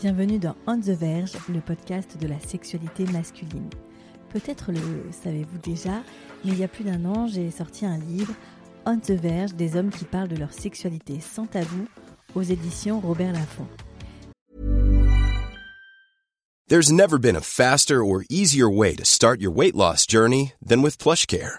Bienvenue dans On the Verge, le podcast de la sexualité masculine. Peut-être le savez-vous déjà, mais il y a plus d'un an, j'ai sorti un livre, On the Verge, des hommes qui parlent de leur sexualité sans tabou, aux éditions Robert Laffont. There's never been a faster or easier way to start your weight loss journey than with PlushCare.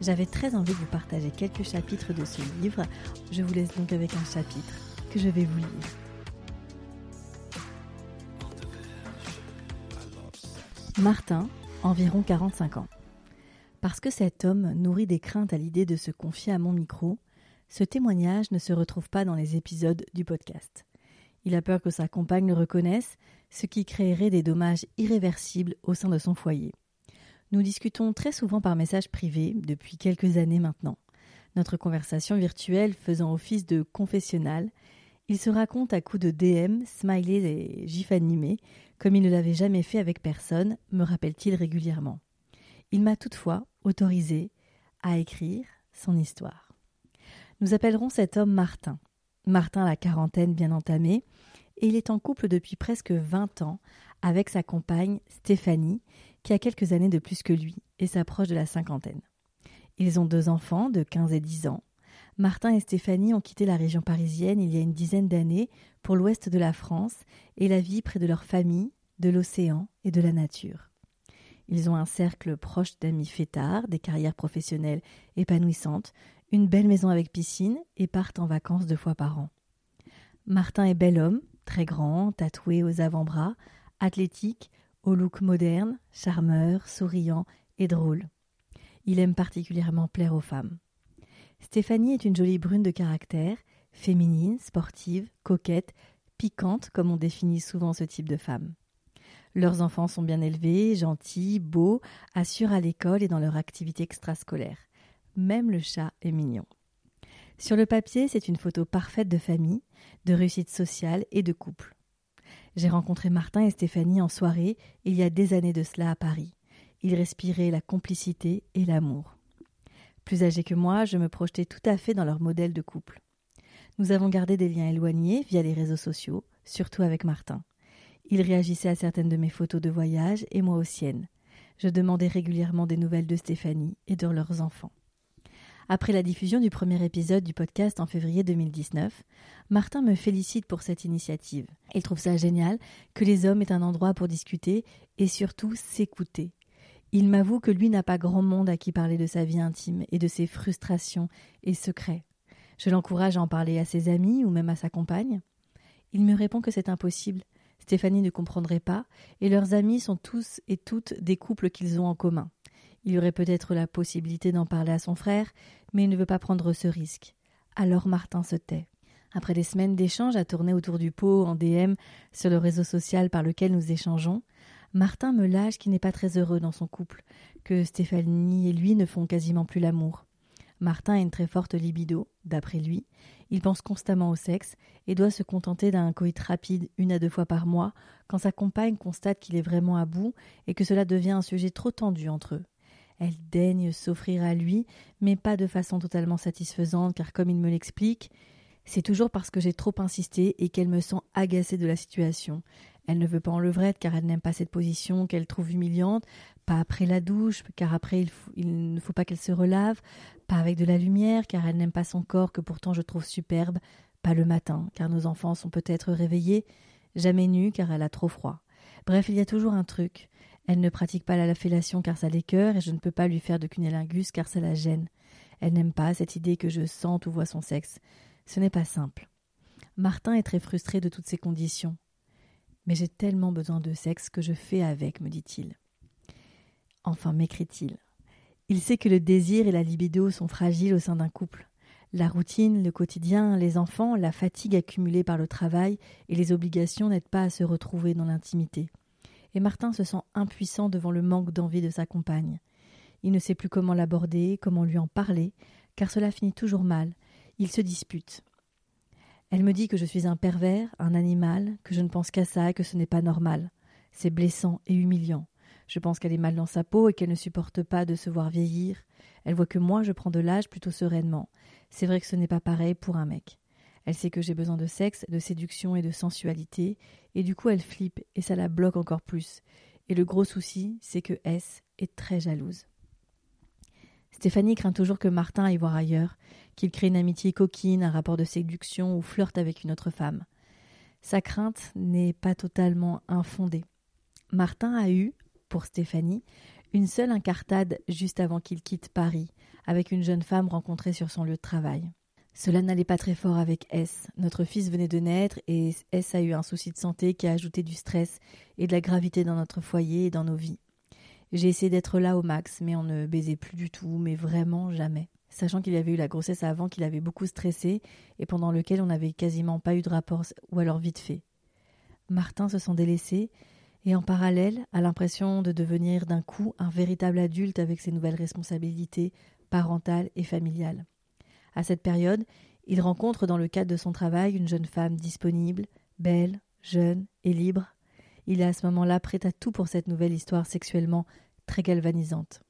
J'avais très envie de vous partager quelques chapitres de ce livre. Je vous laisse donc avec un chapitre que je vais vous lire. Martin, environ 45 ans. Parce que cet homme nourrit des craintes à l'idée de se confier à mon micro, ce témoignage ne se retrouve pas dans les épisodes du podcast. Il a peur que sa compagne le reconnaisse, ce qui créerait des dommages irréversibles au sein de son foyer. Nous discutons très souvent par message privé depuis quelques années maintenant. Notre conversation virtuelle faisant office de confessionnal, il se raconte à coups de DM, smileys et gifs animés, comme il ne l'avait jamais fait avec personne, me rappelle-t-il régulièrement. Il m'a toutefois autorisé à écrire son histoire. Nous appellerons cet homme Martin. Martin la quarantaine bien entamée, et il est en couple depuis presque vingt ans avec sa compagne Stéphanie, quelques années de plus que lui et s'approche de la cinquantaine. Ils ont deux enfants de 15 et 10 ans. Martin et Stéphanie ont quitté la région parisienne il y a une dizaine d'années pour l'ouest de la France et la vie près de leur famille, de l'océan et de la nature. Ils ont un cercle proche d'amis fêtards, des carrières professionnelles épanouissantes, une belle maison avec piscine et partent en vacances deux fois par an. Martin est bel homme, très grand, tatoué aux avant-bras, athlétique, au look moderne, charmeur, souriant et drôle. Il aime particulièrement plaire aux femmes. Stéphanie est une jolie brune de caractère, féminine, sportive, coquette, piquante, comme on définit souvent ce type de femme. Leurs enfants sont bien élevés, gentils, beaux, assurent à l'école et dans leur activité extrascolaire. Même le chat est mignon. Sur le papier, c'est une photo parfaite de famille, de réussite sociale et de couple. J'ai rencontré Martin et Stéphanie en soirée il y a des années de cela à Paris. Ils respiraient la complicité et l'amour. Plus âgés que moi, je me projetais tout à fait dans leur modèle de couple. Nous avons gardé des liens éloignés via les réseaux sociaux, surtout avec Martin. Il réagissait à certaines de mes photos de voyage et moi aux siennes. Je demandais régulièrement des nouvelles de Stéphanie et de leurs enfants. Après la diffusion du premier épisode du podcast en février 2019, Martin me félicite pour cette initiative. Il trouve ça génial que les hommes aient un endroit pour discuter et surtout s'écouter. Il m'avoue que lui n'a pas grand monde à qui parler de sa vie intime et de ses frustrations et secrets. Je l'encourage à en parler à ses amis ou même à sa compagne. Il me répond que c'est impossible. Stéphanie ne comprendrait pas, et leurs amis sont tous et toutes des couples qu'ils ont en commun. Il aurait peut-être la possibilité d'en parler à son frère, mais il ne veut pas prendre ce risque. Alors Martin se tait. Après des semaines d'échanges à tourner autour du pot en DM sur le réseau social par lequel nous échangeons, Martin me lâche qu'il n'est pas très heureux dans son couple, que Stéphanie et lui ne font quasiment plus l'amour. Martin a une très forte libido, d'après lui. Il pense constamment au sexe et doit se contenter d'un coït rapide une à deux fois par mois quand sa compagne constate qu'il est vraiment à bout et que cela devient un sujet trop tendu entre eux. Elle daigne s'offrir à lui, mais pas de façon totalement satisfaisante, car comme il me l'explique, c'est toujours parce que j'ai trop insisté et qu'elle me sent agacée de la situation. Elle ne veut pas en levrette car elle n'aime pas cette position qu'elle trouve humiliante, pas après la douche car après il, il ne faut pas qu'elle se relave, pas avec de la lumière car elle n'aime pas son corps que pourtant je trouve superbe, pas le matin car nos enfants sont peut-être réveillés, jamais nue car elle a trop froid. Bref, il y a toujours un truc. Elle ne pratique pas la fellation car ça l'écœure et je ne peux pas lui faire de cunnilingus car ça la gêne. Elle n'aime pas cette idée que je sente ou vois son sexe. Ce n'est pas simple. Martin est très frustré de toutes ces conditions. Mais j'ai tellement besoin de sexe que je fais avec, me dit-il. Enfin, m'écrit-il. Il sait que le désir et la libido sont fragiles au sein d'un couple. La routine, le quotidien, les enfants, la fatigue accumulée par le travail et les obligations n'aident pas à se retrouver dans l'intimité et Martin se sent impuissant devant le manque d'envie de sa compagne. Il ne sait plus comment l'aborder, comment lui en parler, car cela finit toujours mal. Il se dispute. Elle me dit que je suis un pervers, un animal, que je ne pense qu'à ça et que ce n'est pas normal. C'est blessant et humiliant. Je pense qu'elle est mal dans sa peau et qu'elle ne supporte pas de se voir vieillir. Elle voit que moi je prends de l'âge plutôt sereinement. C'est vrai que ce n'est pas pareil pour un mec. Elle sait que j'ai besoin de sexe, de séduction et de sensualité, et du coup elle flippe et ça la bloque encore plus. Et le gros souci, c'est que S est très jalouse. Stéphanie craint toujours que Martin aille voir ailleurs, qu'il crée une amitié coquine, un rapport de séduction ou flirte avec une autre femme. Sa crainte n'est pas totalement infondée. Martin a eu, pour Stéphanie, une seule incartade juste avant qu'il quitte Paris, avec une jeune femme rencontrée sur son lieu de travail. Cela n'allait pas très fort avec S. Notre fils venait de naître et S a eu un souci de santé qui a ajouté du stress et de la gravité dans notre foyer et dans nos vies. J'ai essayé d'être là au max, mais on ne baisait plus du tout, mais vraiment jamais. Sachant qu'il avait eu la grossesse avant qu'il avait beaucoup stressé et pendant lequel on n'avait quasiment pas eu de rapport ou alors vite fait. Martin se sent délaissé et en parallèle a l'impression de devenir d'un coup un véritable adulte avec ses nouvelles responsabilités parentales et familiales. À cette période, il rencontre dans le cadre de son travail une jeune femme disponible, belle, jeune et libre. Il est à ce moment-là prêt à tout pour cette nouvelle histoire sexuellement très galvanisante.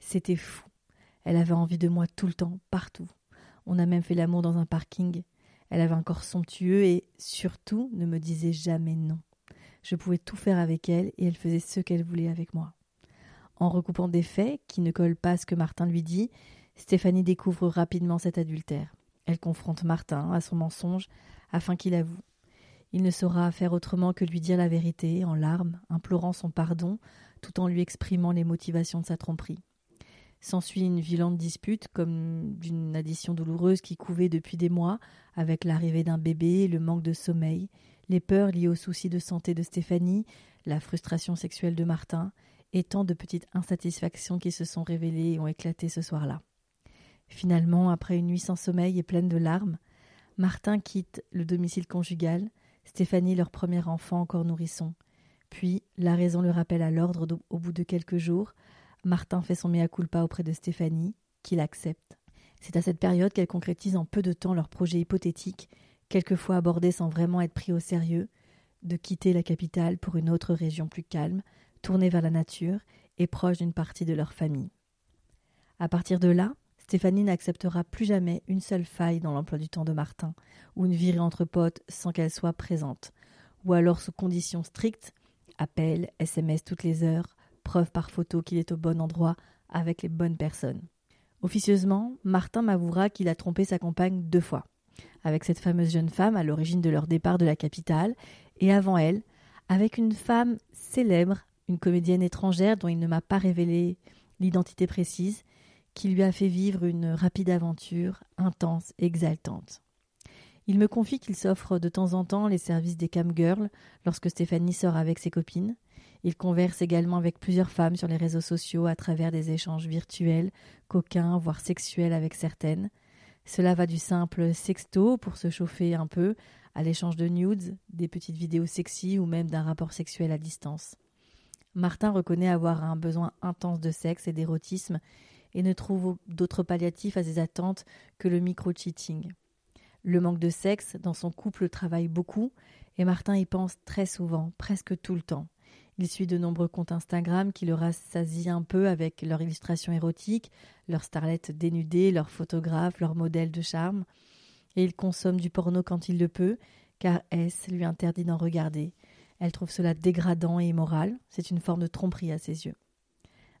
C'était fou. Elle avait envie de moi tout le temps, partout. On a même fait l'amour dans un parking. Elle avait un corps somptueux et, surtout, ne me disait jamais non. Je pouvais tout faire avec elle et elle faisait ce qu'elle voulait avec moi. En recoupant des faits qui ne collent pas à ce que Martin lui dit, Stéphanie découvre rapidement cet adultère. Elle confronte Martin à son mensonge afin qu'il avoue. Il ne saura faire autrement que lui dire la vérité en larmes, implorant son pardon, tout en lui exprimant les motivations de sa tromperie. S'ensuit une violente dispute, comme d'une addition douloureuse qui couvait depuis des mois, avec l'arrivée d'un bébé, le manque de sommeil, les peurs liées aux soucis de santé de Stéphanie, la frustration sexuelle de Martin, et tant de petites insatisfactions qui se sont révélées et ont éclaté ce soir-là. Finalement, après une nuit sans sommeil et pleine de larmes, Martin quitte le domicile conjugal, Stéphanie leur premier enfant encore nourrisson. Puis, la raison le rappelle à l'ordre au bout de quelques jours, Martin fait son mea culpa auprès de Stéphanie, qui l'accepte. C'est à cette période qu'elle concrétise en peu de temps leur projet hypothétique, quelquefois abordé sans vraiment être pris au sérieux, de quitter la capitale pour une autre région plus calme, tournée vers la nature et proche d'une partie de leur famille. À partir de là, Stéphanie n'acceptera plus jamais une seule faille dans l'emploi du temps de Martin, ou une virée entre potes sans qu'elle soit présente, ou alors sous conditions strictes, appel, SMS toutes les heures, preuve par photo qu'il est au bon endroit avec les bonnes personnes. Officieusement, Martin m'avouera qu'il a trompé sa compagne deux fois, avec cette fameuse jeune femme à l'origine de leur départ de la capitale, et avant elle, avec une femme célèbre, une comédienne étrangère dont il ne m'a pas révélé l'identité précise, qui lui a fait vivre une rapide aventure intense et exaltante. Il me confie qu'il s'offre de temps en temps les services des camgirls lorsque Stéphanie sort avec ses copines. Il converse également avec plusieurs femmes sur les réseaux sociaux à travers des échanges virtuels, coquins, voire sexuels avec certaines. Cela va du simple sexto pour se chauffer un peu, à l'échange de nudes, des petites vidéos sexy ou même d'un rapport sexuel à distance. Martin reconnaît avoir un besoin intense de sexe et d'érotisme et ne trouve d'autres palliatifs à ses attentes que le micro-cheating. Le manque de sexe dans son couple travaille beaucoup et Martin y pense très souvent, presque tout le temps. Il suit de nombreux comptes Instagram qui le rassasient un peu avec leurs illustrations érotiques, leurs starlettes dénudées, leurs photographes, leurs modèles de charme. Et il consomme du porno quand il le peut, car S lui interdit d'en regarder. Elle trouve cela dégradant et immoral, c'est une forme de tromperie à ses yeux.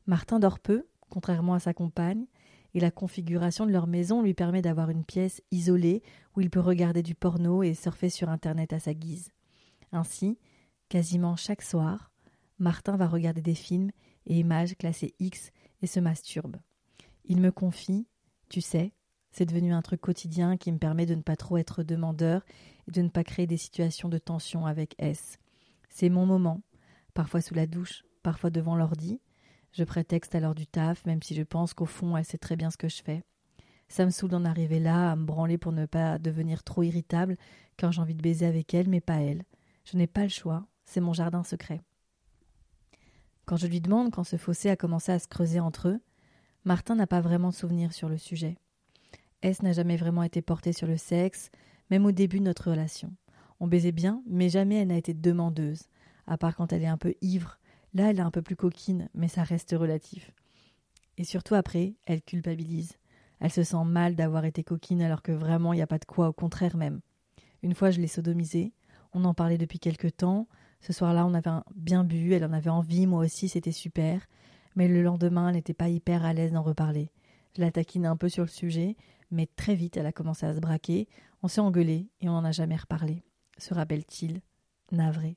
Martin dort peu, contrairement à sa compagne, et la configuration de leur maison lui permet d'avoir une pièce isolée où il peut regarder du porno et surfer sur Internet à sa guise. Ainsi, quasiment chaque soir, Martin va regarder des films et images classées X et se masturbe. Il me confie Tu sais, c'est devenu un truc quotidien qui me permet de ne pas trop être demandeur et de ne pas créer des situations de tension avec S. C'est mon moment, parfois sous la douche, parfois devant l'ordi, je prétexte alors du taf, même si je pense qu'au fond, elle sait très bien ce que je fais. Ça me saoule d'en arriver là, à me branler pour ne pas devenir trop irritable quand j'ai envie de baiser avec elle, mais pas elle. Je n'ai pas le choix, c'est mon jardin secret. Quand je lui demande quand ce fossé a commencé à se creuser entre eux, Martin n'a pas vraiment de souvenir sur le sujet. S n'a jamais vraiment été portée sur le sexe, même au début de notre relation. On baisait bien, mais jamais elle n'a été demandeuse, à part quand elle est un peu ivre. Là, elle est un peu plus coquine, mais ça reste relatif. Et surtout après, elle culpabilise. Elle se sent mal d'avoir été coquine alors que vraiment il n'y a pas de quoi, au contraire même. Une fois, je l'ai sodomisée. On en parlait depuis quelque temps. Ce soir-là, on avait bien bu, elle en avait envie, moi aussi, c'était super. Mais le lendemain, elle n'était pas hyper à l'aise d'en reparler. Je la taquine un peu sur le sujet, mais très vite, elle a commencé à se braquer. On s'est engueulé et on n'en a jamais reparlé. Se rappelle-t-il? Navré.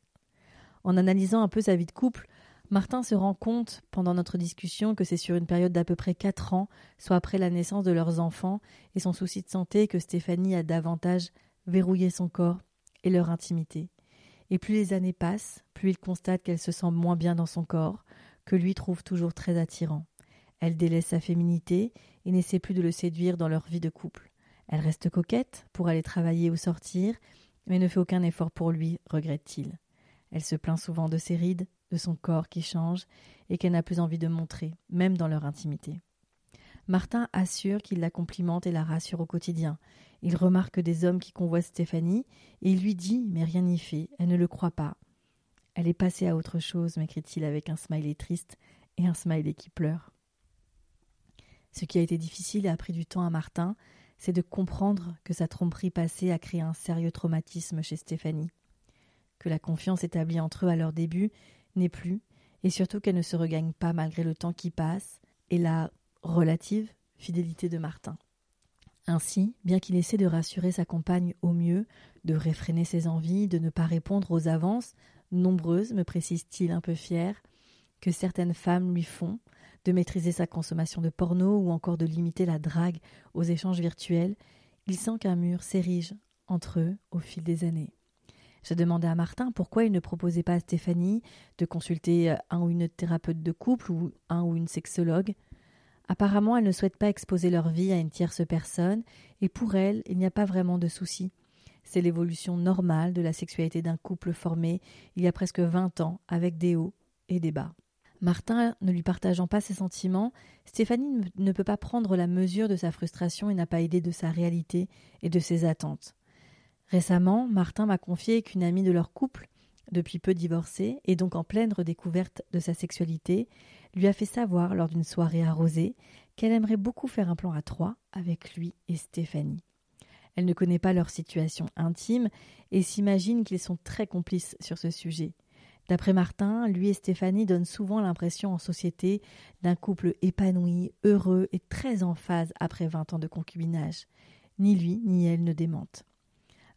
En analysant un peu sa vie de couple, Martin se rend compte pendant notre discussion que c'est sur une période d'à peu près quatre ans, soit après la naissance de leurs enfants et son souci de santé, que Stéphanie a davantage verrouillé son corps et leur intimité. Et plus les années passent, plus il constate qu'elle se sent moins bien dans son corps, que lui trouve toujours très attirant. Elle délaisse sa féminité et n'essaie plus de le séduire dans leur vie de couple. Elle reste coquette pour aller travailler ou sortir, mais ne fait aucun effort pour lui, regrette-t-il. Elle se plaint souvent de ses rides, de son corps qui change et qu'elle n'a plus envie de montrer, même dans leur intimité. Martin assure qu'il la complimente et la rassure au quotidien. Il remarque des hommes qui convoitent Stéphanie et il lui dit Mais rien n'y fait, elle ne le croit pas. Elle est passée à autre chose, m'écrit-il avec un smiley triste et un smiley qui pleure. Ce qui a été difficile et a pris du temps à Martin, c'est de comprendre que sa tromperie passée a créé un sérieux traumatisme chez Stéphanie. Que la confiance établie entre eux à leur début n'est plus, et surtout qu'elle ne se regagne pas malgré le temps qui passe et la relative fidélité de Martin. Ainsi, bien qu'il essaie de rassurer sa compagne au mieux, de réfréner ses envies, de ne pas répondre aux avances, nombreuses, me précise-t-il un peu fier, que certaines femmes lui font, de maîtriser sa consommation de porno ou encore de limiter la drague aux échanges virtuels, il sent qu'un mur s'érige entre eux au fil des années. J'ai demandé à Martin pourquoi il ne proposait pas à Stéphanie de consulter euh, un ou une thérapeute de couple ou un ou une sexologue. Apparemment, elle ne souhaite pas exposer leur vie à une tierce personne, et pour elle, il n'y a pas vraiment de souci. C'est l'évolution normale de la sexualité d'un couple formé il y a presque vingt ans, avec des hauts et des bas. Martin ne lui partageant pas ses sentiments, Stéphanie ne peut pas prendre la mesure de sa frustration et n'a pas idée de sa réalité et de ses attentes. Récemment, Martin m'a confié qu'une amie de leur couple, depuis peu divorcée et donc en pleine redécouverte de sa sexualité, lui a fait savoir lors d'une soirée arrosée qu'elle aimerait beaucoup faire un plan à trois avec lui et Stéphanie. Elle ne connaît pas leur situation intime et s'imagine qu'ils sont très complices sur ce sujet. D'après Martin, lui et Stéphanie donnent souvent l'impression en société d'un couple épanoui, heureux et très en phase après vingt ans de concubinage. Ni lui ni elle ne démentent.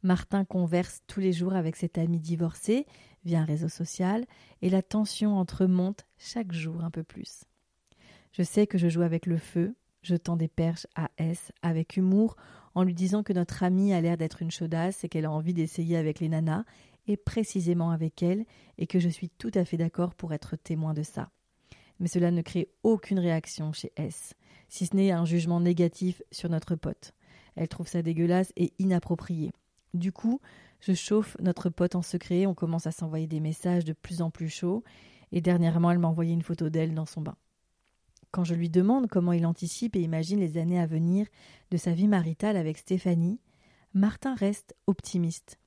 Martin converse tous les jours avec cet ami divorcé via un réseau social et la tension entre eux monte chaque jour un peu plus. Je sais que je joue avec le feu, je tends des perches à S avec humour en lui disant que notre amie a l'air d'être une chaudasse et qu'elle a envie d'essayer avec les nanas et précisément avec elle et que je suis tout à fait d'accord pour être témoin de ça. Mais cela ne crée aucune réaction chez S, si ce n'est un jugement négatif sur notre pote. Elle trouve ça dégueulasse et inapproprié. Du coup, je chauffe notre pote en secret, on commence à s'envoyer des messages de plus en plus chauds, et dernièrement elle m'a envoyé une photo d'elle dans son bain. Quand je lui demande comment il anticipe et imagine les années à venir de sa vie maritale avec Stéphanie, Martin reste optimiste.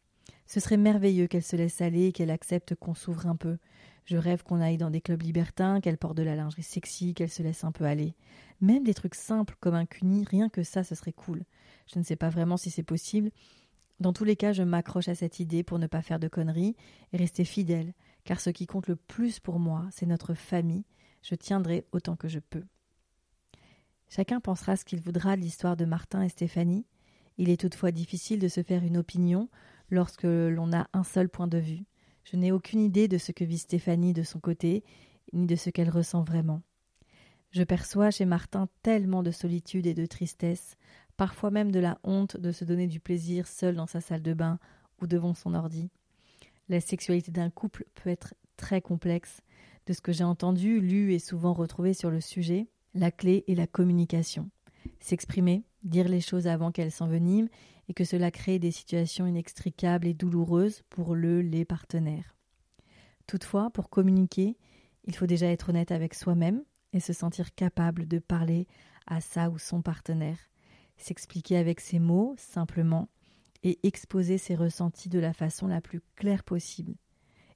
Ce serait merveilleux qu'elle se laisse aller et qu'elle accepte qu'on s'ouvre un peu. Je rêve qu'on aille dans des clubs libertins, qu'elle porte de la lingerie sexy, qu'elle se laisse un peu aller. Même des trucs simples comme un cuni, rien que ça, ce serait cool. Je ne sais pas vraiment si c'est possible, dans tous les cas, je m'accroche à cette idée pour ne pas faire de conneries et rester fidèle, car ce qui compte le plus pour moi, c'est notre famille. Je tiendrai autant que je peux. Chacun pensera ce qu'il voudra de l'histoire de Martin et Stéphanie. Il est toutefois difficile de se faire une opinion lorsque l'on a un seul point de vue. Je n'ai aucune idée de ce que vit Stéphanie de son côté, ni de ce qu'elle ressent vraiment. Je perçois chez Martin tellement de solitude et de tristesse, parfois même de la honte de se donner du plaisir seul dans sa salle de bain ou devant son ordi. La sexualité d'un couple peut être très complexe. De ce que j'ai entendu, lu et souvent retrouvé sur le sujet, la clé est la communication. S'exprimer, dire les choses avant qu'elles s'enveniment et que cela crée des situations inextricables et douloureuses pour le les partenaires. Toutefois, pour communiquer, Il faut déjà être honnête avec soi-même et se sentir capable de parler à sa ou son partenaire, s'expliquer avec ses mots simplement et exposer ses ressentis de la façon la plus claire possible.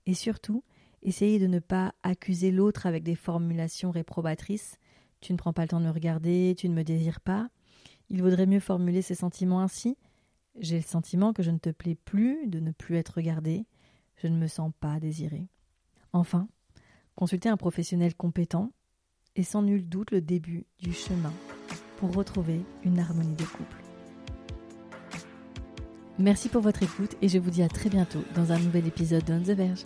Et surtout, essayer de ne pas accuser l'autre avec des formulations réprobatrices. Tu ne prends pas le temps de me regarder, tu ne me désires pas. Il vaudrait mieux formuler ses sentiments ainsi. J'ai le sentiment que je ne te plais plus, de ne plus être regardé. Je ne me sens pas désiré. Enfin, consulter un professionnel compétent est sans nul doute le début du chemin pour retrouver une harmonie de couple. Merci pour votre écoute et je vous dis à très bientôt dans un nouvel épisode d'On the Verge.